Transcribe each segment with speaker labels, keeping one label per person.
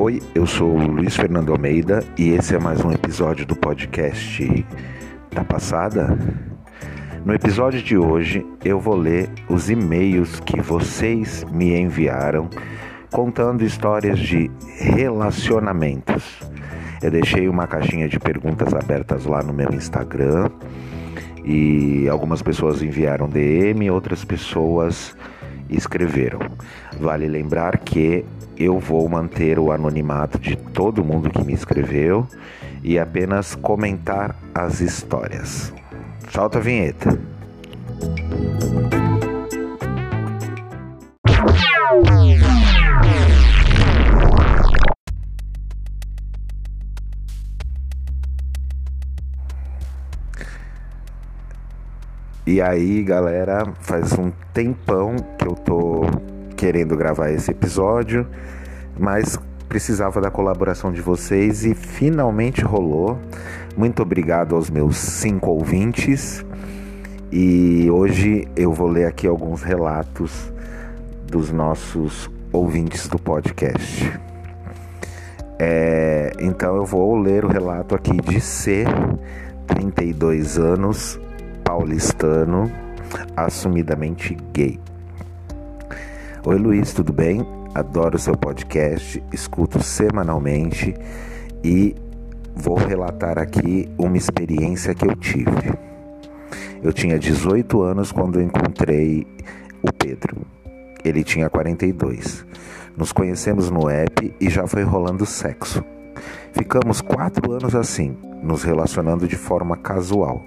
Speaker 1: Oi, eu sou o Luiz Fernando Almeida e esse é mais um episódio do podcast da passada. No episódio de hoje eu vou ler os e-mails que vocês me enviaram contando histórias de relacionamentos. Eu deixei uma caixinha de perguntas abertas lá no meu Instagram e algumas pessoas enviaram DM, outras pessoas escreveram. Vale lembrar que eu vou manter o anonimato de todo mundo que me escreveu e apenas comentar as histórias. Solta a vinheta. E aí, galera, faz um tempão que eu tô querendo gravar esse episódio, mas precisava da colaboração de vocês e finalmente rolou. Muito obrigado aos meus cinco ouvintes. E hoje eu vou ler aqui alguns relatos dos nossos ouvintes do podcast. É, então eu vou ler o relato aqui de C, 32 anos, paulistano, assumidamente gay. Oi Luiz, tudo bem? Adoro seu podcast, escuto semanalmente e vou relatar aqui uma experiência que eu tive. Eu tinha 18 anos quando encontrei o Pedro. Ele tinha 42. Nos conhecemos no app e já foi rolando sexo. Ficamos quatro anos assim, nos relacionando de forma casual.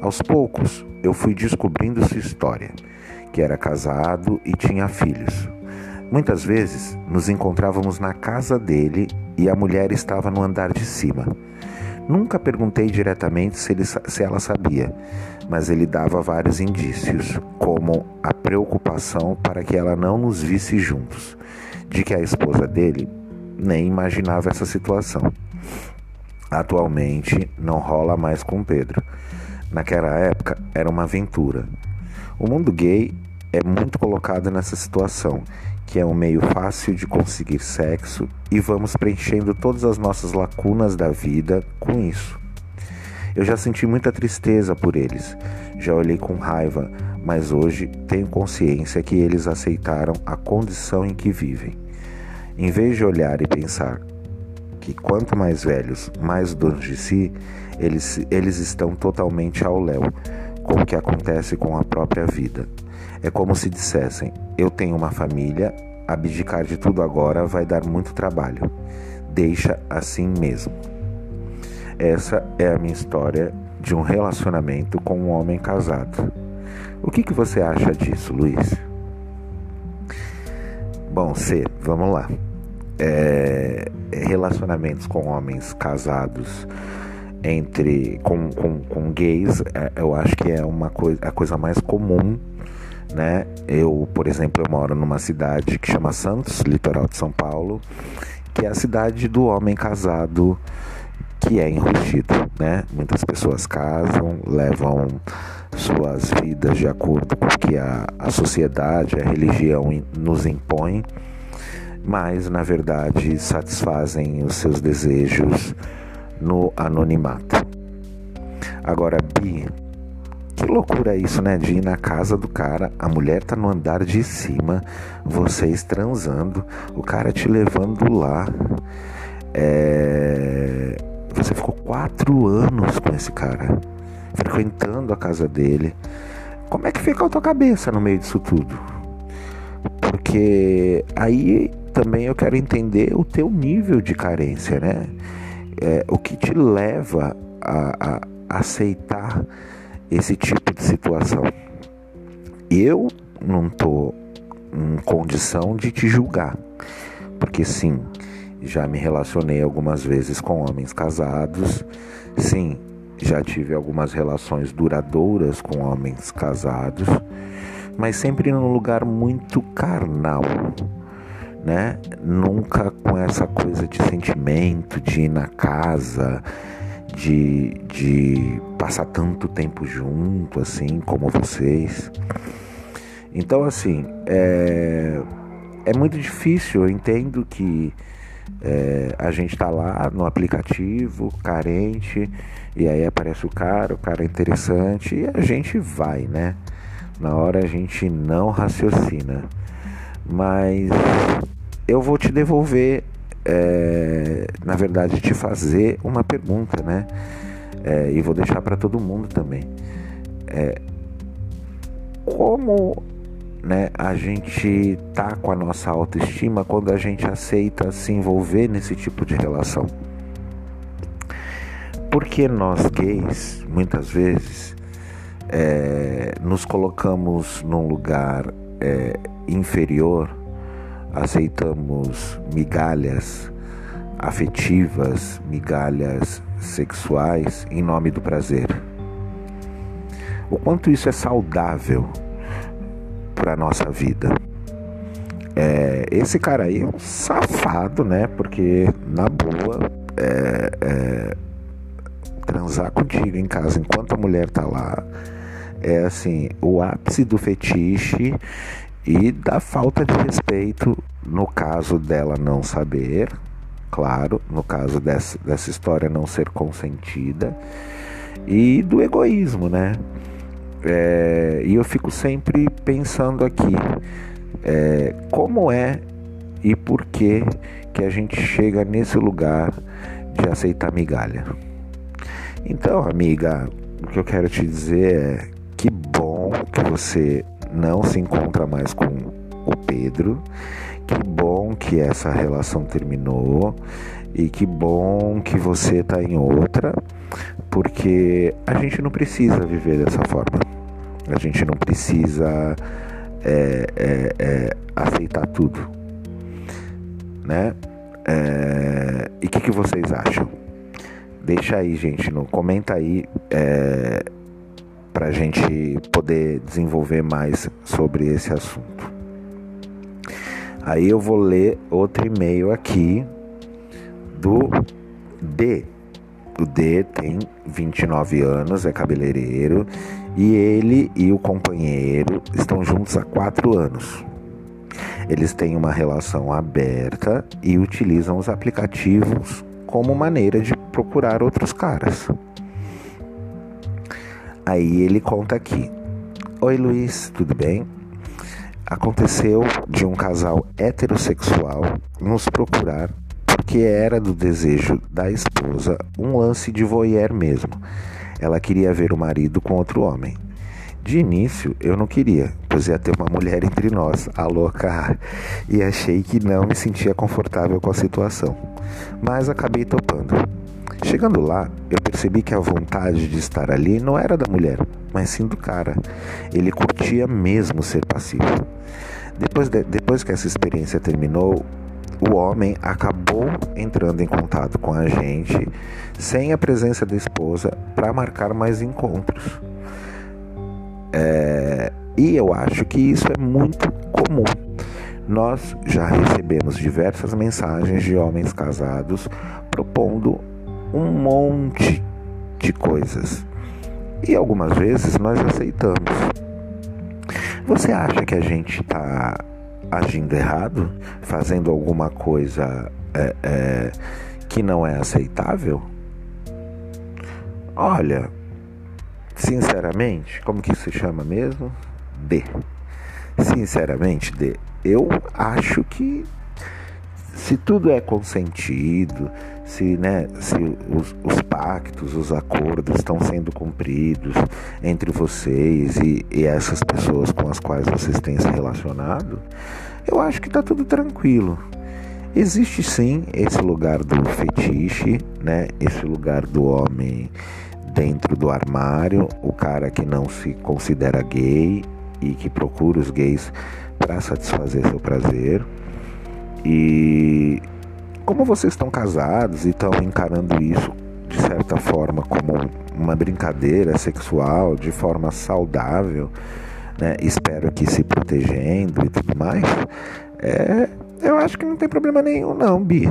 Speaker 1: Aos poucos, eu fui descobrindo sua história que era casado e tinha filhos. Muitas vezes nos encontrávamos na casa dele e a mulher estava no andar de cima. Nunca perguntei diretamente se, ele, se ela sabia, mas ele dava vários indícios, como a preocupação para que ela não nos visse juntos, de que a esposa dele nem imaginava essa situação. Atualmente não rola mais com Pedro. Naquela época era uma aventura. O mundo gay é muito colocado nessa situação, que é um meio fácil de conseguir sexo e vamos preenchendo todas as nossas lacunas da vida com isso. Eu já senti muita tristeza por eles, já olhei com raiva, mas hoje tenho consciência que eles aceitaram a condição em que vivem. Em vez de olhar e pensar que quanto mais velhos, mais donos de si, eles, eles estão totalmente ao léu com o que acontece com a própria vida. É como se dissessem: Eu tenho uma família, abdicar de tudo agora vai dar muito trabalho. Deixa assim mesmo. Essa é a minha história de um relacionamento com um homem casado. O que, que você acha disso, Luiz? Bom, C, vamos lá. É, relacionamentos com homens casados entre com, com, com gays, é, eu acho que é uma coisa a coisa mais comum, né? Eu, por exemplo, eu moro numa cidade que chama Santos, litoral de São Paulo, que é a cidade do homem casado que é enrustido, né? Muitas pessoas casam, levam suas vidas de acordo com o que a, a sociedade, a religião nos impõe, mas na verdade satisfazem os seus desejos no anonimato. Agora, Bi, que loucura é isso, né? De ir na casa do cara, a mulher tá no andar de cima, vocês transando, o cara te levando lá. É... Você ficou quatro anos com esse cara, frequentando a casa dele. Como é que fica a tua cabeça no meio disso tudo? Porque aí também eu quero entender o teu nível de carência, né? É, o que te leva a, a aceitar esse tipo de situação. Eu não estou em condição de te julgar, porque sim, já me relacionei algumas vezes com homens casados, sim, já tive algumas relações duradouras com homens casados, mas sempre num lugar muito carnal né? Nunca com essa coisa de sentimento, de ir na casa, de, de passar tanto tempo junto, assim, como vocês. Então, assim, é, é muito difícil, eu entendo que É, a gente tá lá no aplicativo, carente, e aí aparece o cara, o cara é interessante, e a gente vai, né? Na hora a gente não raciocina. Mas eu vou te devolver, é, na verdade, te fazer uma pergunta, né? É, e vou deixar para todo mundo também. É, como né, a gente tá com a nossa autoestima quando a gente aceita se envolver nesse tipo de relação? Porque nós gays, muitas vezes, é, nos colocamos num lugar é, inferior, aceitamos migalhas afetivas, migalhas sexuais em nome do prazer. O quanto isso é saudável para a nossa vida. É, esse cara aí é um safado, né? Porque, na boa, é, é, transar contigo em casa enquanto a mulher tá lá é assim, o ápice do fetiche e da falta de respeito no caso dela não saber, claro, no caso dessa, dessa história não ser consentida, e do egoísmo, né? É, e eu fico sempre pensando aqui é, como é e por que que a gente chega nesse lugar de aceitar migalha. Então, amiga, o que eu quero te dizer é que bom que você não se encontra mais com o Pedro. Que bom que essa relação terminou e que bom que você está em outra, porque a gente não precisa viver dessa forma. A gente não precisa é, é, é, aceitar tudo, né? É, e o que, que, vocês acham? Deixa aí, gente, no comenta aí é, para a gente poder desenvolver mais sobre esse assunto. Aí eu vou ler outro e-mail aqui do D. O D tem 29 anos, é cabeleireiro e ele e o companheiro estão juntos há 4 anos. Eles têm uma relação aberta e utilizam os aplicativos como maneira de procurar outros caras. Aí ele conta aqui: Oi Luiz, tudo bem? Aconteceu de um casal heterossexual nos procurar porque era do desejo da esposa um lance de voyeur mesmo. Ela queria ver o marido com outro homem. De início eu não queria, pois ia ter uma mulher entre nós, a louca, e achei que não me sentia confortável com a situação. Mas acabei topando. Chegando lá, eu percebi que a vontade de estar ali não era da mulher, mas sim do cara. Ele curtia mesmo ser passivo. Depois, de, depois que essa experiência terminou, o homem acabou entrando em contato com a gente sem a presença da esposa para marcar mais encontros. É, e eu acho que isso é muito comum. Nós já recebemos diversas mensagens de homens casados propondo um monte de coisas. E algumas vezes nós aceitamos. Você acha que a gente está agindo errado? Fazendo alguma coisa é, é, que não é aceitável? Olha, sinceramente, como que se chama mesmo? D. Sinceramente, D. Eu acho que se tudo é consentido, se, né, se os, os, pactos, os acordos estão sendo cumpridos entre vocês e, e essas pessoas com as quais vocês têm se relacionado, eu acho que está tudo tranquilo. Existe sim esse lugar do fetiche, né? Esse lugar do homem dentro do armário, o cara que não se considera gay e que procura os gays para satisfazer seu prazer. E como vocês estão casados e estão encarando isso de certa forma como uma brincadeira sexual, de forma saudável, né? espero que se protegendo e tudo mais, é, eu acho que não tem problema nenhum, não, Bi.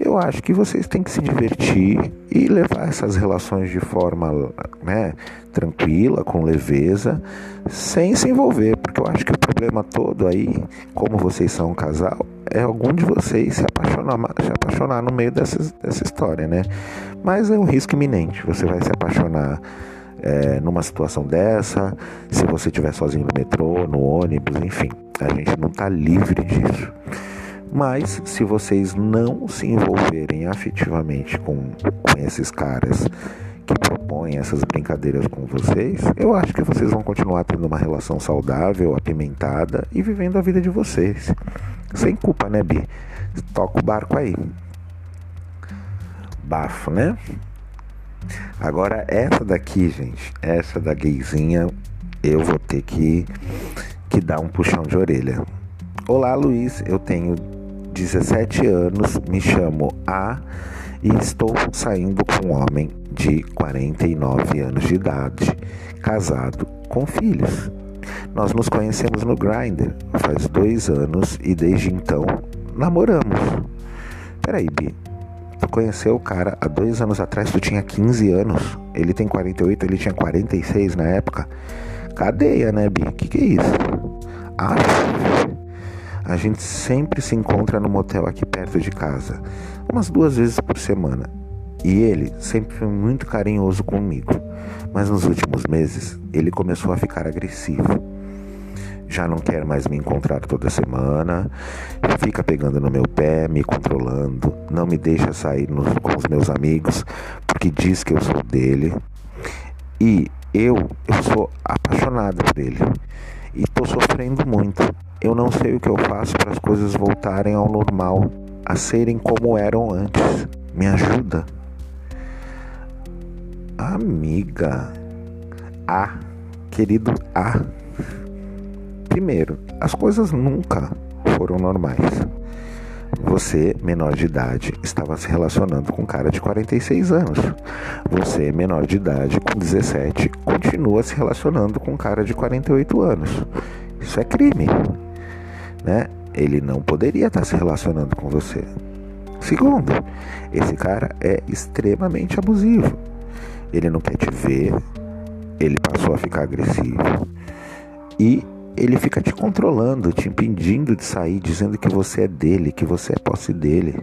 Speaker 1: Eu acho que vocês têm que se divertir e levar essas relações de forma né, tranquila, com leveza, sem se envolver, porque eu acho que o problema todo aí, como vocês são um casal, é algum de vocês se apaixonar, se apaixonar no meio dessa, dessa história, né? Mas é um risco iminente. Você vai se apaixonar é, numa situação dessa, se você estiver sozinho no metrô, no ônibus, enfim. A gente não está livre disso. Mas se vocês não se envolverem afetivamente com, com esses caras que propõem essas brincadeiras com vocês, eu acho que vocês vão continuar tendo uma relação saudável, apimentada e vivendo a vida de vocês. Sem culpa, né, Bi? Toca o barco aí. Bafo, né? Agora, essa daqui, gente, essa da gayzinha, eu vou ter que, que dar um puxão de orelha. Olá, Luiz, eu tenho 17 anos, me chamo A e estou saindo com um homem de 49 anos de idade, casado com filhos. Nós nos conhecemos no Grindr faz dois anos e desde então namoramos. Peraí, Bi, tu conheceu o cara há dois anos atrás, tu tinha 15 anos, ele tem 48, ele tinha 46 na época. Cadeia, né, Bi? Que que é isso? Ah, a gente sempre se encontra no motel aqui perto de casa, umas duas vezes por semana. E ele sempre foi muito carinhoso comigo, mas nos últimos meses ele começou a ficar agressivo. Já não quer mais me encontrar toda semana, fica pegando no meu pé, me controlando, não me deixa sair com os meus amigos porque diz que eu sou dele. E eu, eu sou apaixonado por ele e tô sofrendo muito. Eu não sei o que eu faço para as coisas voltarem ao normal, a serem como eram antes. Me ajuda. Amiga. A. Querido A. Primeiro, as coisas nunca foram normais. Você, menor de idade, estava se relacionando com um cara de 46 anos. Você, menor de idade, com 17, continua se relacionando com um cara de 48 anos. Isso é crime, né? Ele não poderia estar se relacionando com você. Segundo, esse cara é extremamente abusivo. Ele não quer te ver, ele passou a ficar agressivo e ele fica te controlando, te impedindo de sair, dizendo que você é dele, que você é posse dele.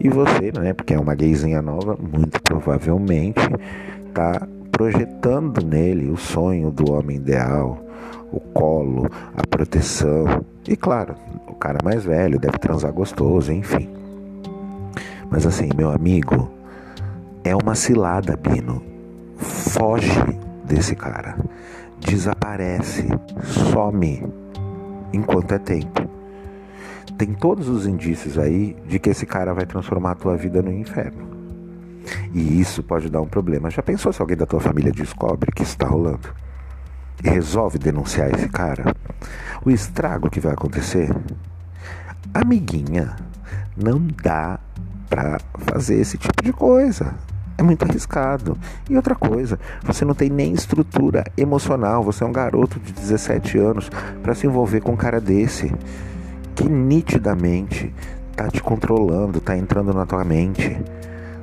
Speaker 1: E você, né, porque é uma gayzinha nova, muito provavelmente tá projetando nele o sonho do homem ideal, o colo, a proteção. E claro, o cara mais velho deve transar gostoso, enfim. Mas assim, meu amigo, é uma cilada, Bino. Foge desse cara desaparece, some enquanto é tempo. Tem todos os indícios aí de que esse cara vai transformar a tua vida no inferno. E isso pode dar um problema. Já pensou se alguém da tua família descobre que isso está rolando? E resolve denunciar esse cara? O estrago que vai acontecer? Amiguinha, não dá pra fazer esse tipo de coisa é muito arriscado. E outra coisa, você não tem nem estrutura emocional, você é um garoto de 17 anos para se envolver com um cara desse que nitidamente tá te controlando, tá entrando na tua mente.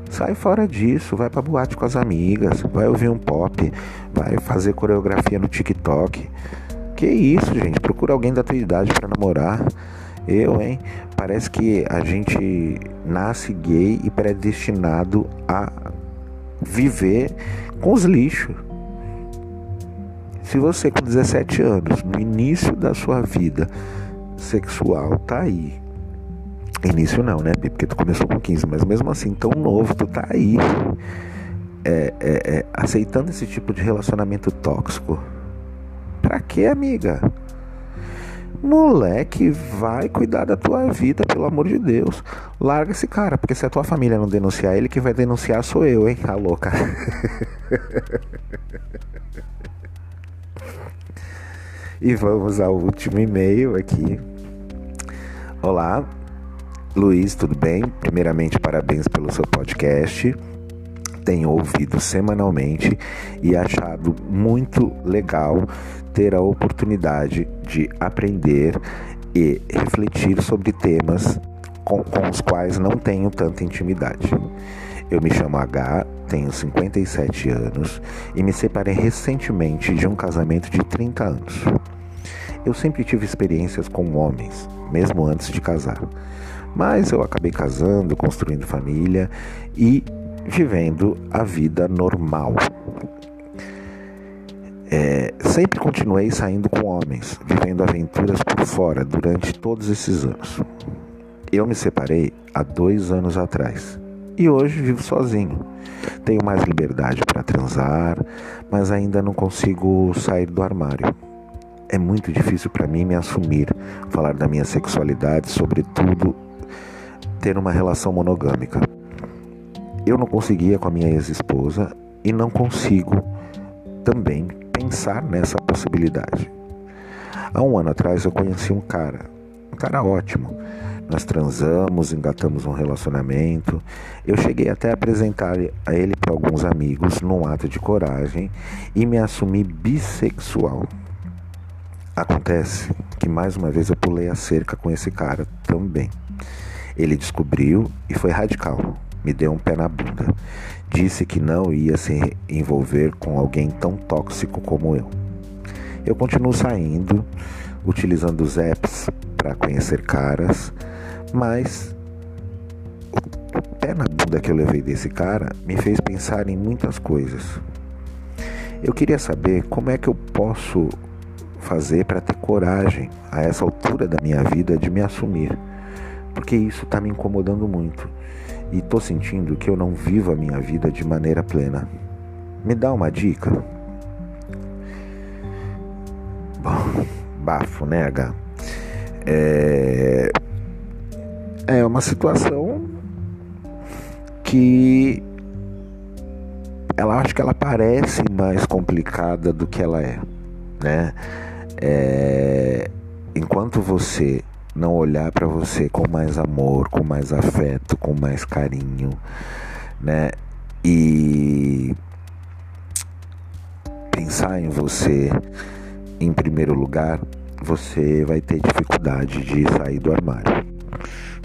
Speaker 1: Sai fora disso, vai pra boate com as amigas, vai ouvir um pop, vai fazer coreografia no TikTok. Que isso, gente? Procura alguém da tua idade para namorar. Eu, hein? Parece que a gente nasce gay e predestinado a viver com os lixos. Se você com 17 anos, no início da sua vida sexual, tá aí. Início não, né, Porque tu começou com 15, mas mesmo assim, tão novo, tu tá aí. É, é, é, aceitando esse tipo de relacionamento tóxico. Pra quê, amiga? Moleque, vai cuidar da tua vida, pelo amor de Deus. Larga esse cara, porque se a tua família não denunciar ele, quem vai denunciar sou eu, hein? A louca. e vamos ao último e-mail aqui. Olá, Luiz, tudo bem? Primeiramente, parabéns pelo seu podcast. Tenho ouvido semanalmente e achado muito legal ter a oportunidade de aprender e refletir sobre temas com, com os quais não tenho tanta intimidade. Eu me chamo H, tenho 57 anos e me separei recentemente de um casamento de 30 anos. Eu sempre tive experiências com homens, mesmo antes de casar. Mas eu acabei casando, construindo família e vivendo a vida normal. É, sempre continuei saindo com homens, vivendo aventuras por fora durante todos esses anos. Eu me separei há dois anos atrás e hoje vivo sozinho. Tenho mais liberdade para transar, mas ainda não consigo sair do armário. É muito difícil para mim me assumir, falar da minha sexualidade, sobretudo ter uma relação monogâmica. Eu não conseguia com a minha ex-esposa e não consigo também pensar nessa possibilidade. Há um ano atrás eu conheci um cara, um cara ótimo. Nós transamos, engatamos um relacionamento. Eu cheguei até a apresentar a ele para alguns amigos num ato de coragem e me assumi bissexual. Acontece que mais uma vez eu pulei a cerca com esse cara também. Ele descobriu e foi radical. Me deu um pé na bunda. Disse que não ia se envolver com alguém tão tóxico como eu. Eu continuo saindo, utilizando os apps para conhecer caras, mas o pé na bunda que eu levei desse cara me fez pensar em muitas coisas. Eu queria saber como é que eu posso fazer para ter coragem a essa altura da minha vida de me assumir, porque isso está me incomodando muito e estou sentindo que eu não vivo a minha vida de maneira plena. Me dá uma dica? Bom, bafo, né, H? É, é uma situação que ela acho que ela parece mais complicada do que ela é, né? É, enquanto você não olhar para você com mais amor, com mais afeto, com mais carinho, né? E pensar em você em primeiro lugar, você vai ter dificuldade de sair do armário,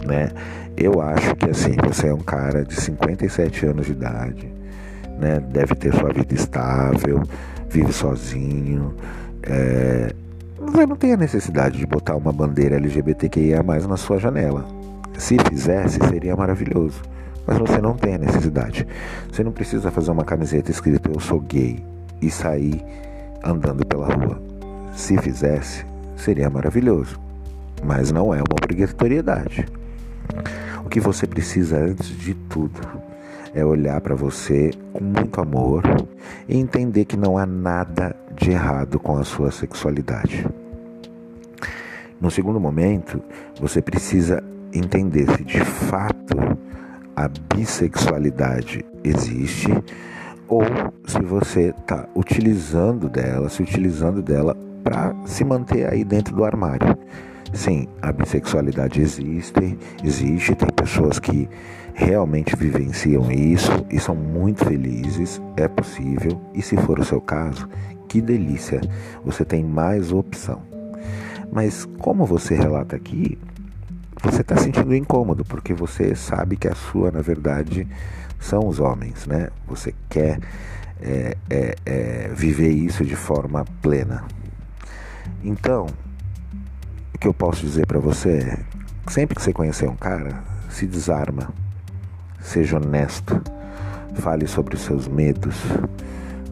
Speaker 1: né? Eu acho que assim, você é um cara de 57 anos de idade, né? Deve ter sua vida estável, vive sozinho, é, você não tem a necessidade de botar uma bandeira LGBTQIA na sua janela. Se fizesse, seria maravilhoso. Mas você não tem a necessidade. Você não precisa fazer uma camiseta escrita Eu sou gay e sair andando pela rua. Se fizesse, seria maravilhoso. Mas não é uma obrigatoriedade. O que você precisa antes de tudo é olhar para você com muito amor e entender que não há nada de errado com a sua sexualidade. No segundo momento, você precisa entender se de fato a bissexualidade existe ou se você está utilizando dela, se utilizando dela para se manter aí dentro do armário. Sim, a bissexualidade existe, existe, tem pessoas que realmente vivenciam isso e são muito felizes, é possível, e se for o seu caso, que delícia, você tem mais opção. Mas como você relata aqui, você está sentindo incômodo, porque você sabe que a sua, na verdade, são os homens, né? Você quer é, é, é, viver isso de forma plena. Então, o que eu posso dizer para você é: sempre que você conhecer um cara, se desarma Seja honesto. Fale sobre os seus medos.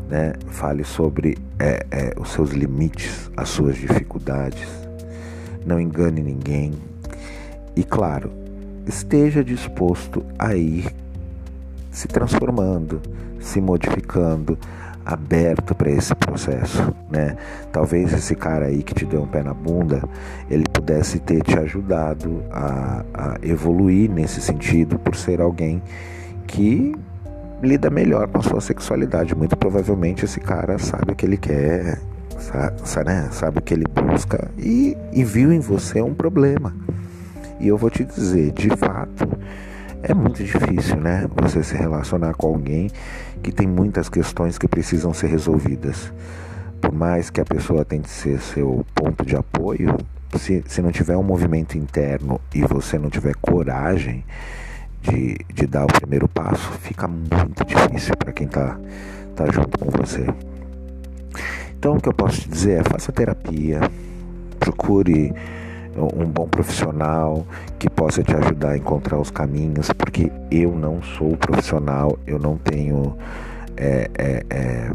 Speaker 1: Né? Fale sobre é, é, os seus limites, as suas dificuldades. Não engane ninguém. E claro, esteja disposto a ir se transformando, se modificando, aberto para esse processo, né? Talvez esse cara aí que te deu um pé na bunda, ele pudesse ter te ajudado a, a evoluir nesse sentido por ser alguém que lida melhor com a sua sexualidade. Muito provavelmente esse cara sabe o que ele quer, sabe, né? sabe o que ele busca e, e viu em você um problema. E eu vou te dizer, de fato, é muito difícil, né? Você se relacionar com alguém que tem muitas questões que precisam ser resolvidas. Por mais que a pessoa tente ser seu ponto de apoio, se, se não tiver um movimento interno e você não tiver coragem de, de dar o primeiro passo, fica muito difícil para quem está tá junto com você. Então, o que eu posso te dizer é: faça terapia, procure um bom profissional que possa te ajudar a encontrar os caminhos, porque eu não sou profissional, eu não tenho. É, é, é,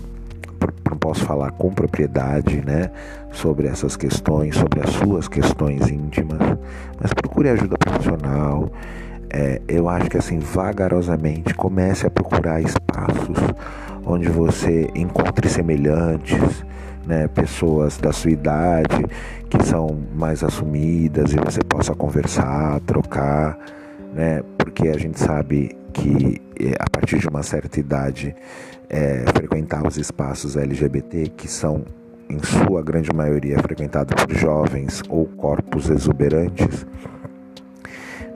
Speaker 1: não posso falar com propriedade né, sobre essas questões, sobre as suas questões íntimas, mas procure ajuda profissional. É, eu acho que assim, vagarosamente, comece a procurar espaços onde você encontre semelhantes, né, pessoas da sua idade que são mais assumidas e você possa conversar, trocar, né, porque a gente sabe que eh, a partir de uma certa idade é, frequentar os espaços LGBT que são em sua grande maioria frequentados por jovens ou corpos exuberantes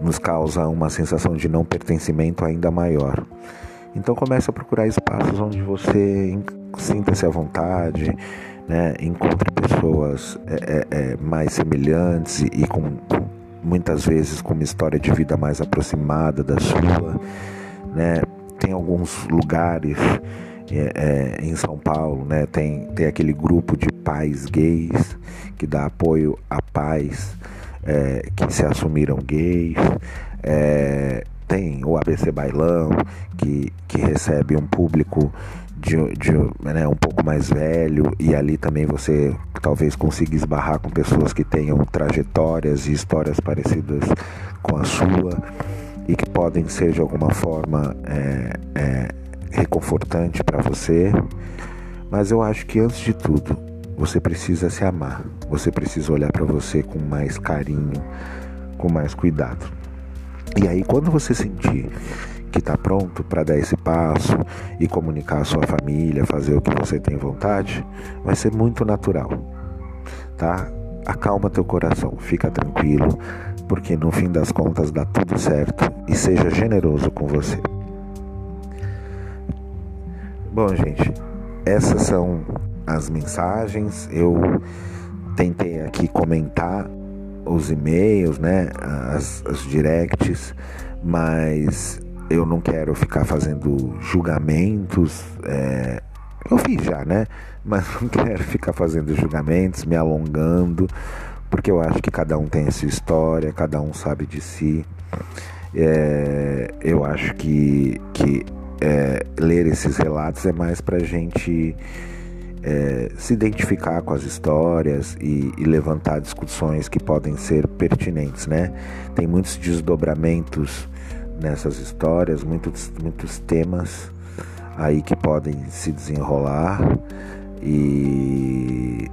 Speaker 1: nos causa uma sensação de não pertencimento ainda maior. Então comece a procurar espaços onde você sinta-se à vontade, né? encontre pessoas é, é, é, mais semelhantes e, com, muitas vezes com uma história de vida mais aproximada da sua. Né? Tem alguns lugares é, é, em São Paulo, né? tem, tem aquele grupo de pais gays que dá apoio a pais é, que se assumiram gays. tem o ABC Bailão, que, que recebe um público de, de né, um pouco mais velho e ali também você talvez consiga esbarrar com pessoas que tenham trajetórias e histórias parecidas com a sua e que podem ser de alguma forma é, é, reconfortante para você. Mas eu acho que antes de tudo você precisa se amar, você precisa olhar para você com mais carinho, com mais cuidado. E aí quando você sentir que está pronto para dar esse passo e comunicar à sua família, fazer o que você tem vontade, vai ser muito natural, tá? Acalma teu coração, fica tranquilo, porque no fim das contas dá tudo certo e seja generoso com você. Bom, gente, essas são as mensagens. Eu tentei aqui comentar os e-mails, né, as, as directs, mas eu não quero ficar fazendo julgamentos. É, eu fiz já, né? Mas não quero ficar fazendo julgamentos, me alongando, porque eu acho que cada um tem a sua história, cada um sabe de si. É, eu acho que, que é, ler esses relatos é mais para gente é, se identificar com as histórias e, e, levantar discussões que podem ser pertinentes, né? Tem muitos desdobramentos nessas histórias, muitos, muitos temas aí que podem se desenrolar e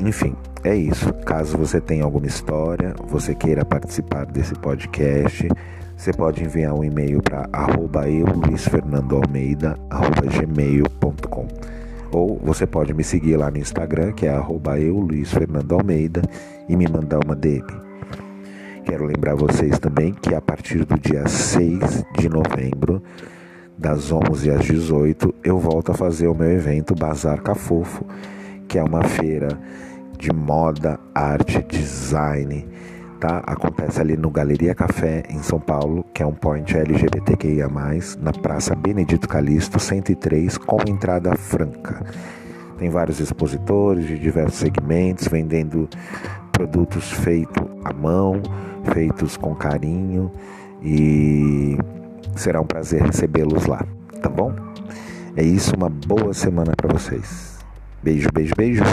Speaker 1: enfim, é isso. Caso você tenha alguma história, você queira participar desse podcast, você pode enviar um e-mail para arroba eu, Luiz Fernando Almeida, arroba gmail.com. Ou você pode me seguir lá no Instagram, que é arroba eu, Luiz Fernando Almeida, e me mandar uma DM. Quero lembrar vocês também que a partir do dia 6 de novembro, das 11 às 18, eu volto a fazer o meu evento Bazar Cafofo, que é uma feira de moda, arte, design, tá? Acontece ali no Galeria Café, em São Paulo, que é um point LGBTQIA+, na Praça Benedito Calixto, 103, com entrada franca. Tem vários expositores de diversos segmentos, vendendo produtos feitos à mão, feitos com carinho e será um prazer recebê-los lá, tá bom? É isso, uma boa semana para vocês. Beijo, beijo, beijo.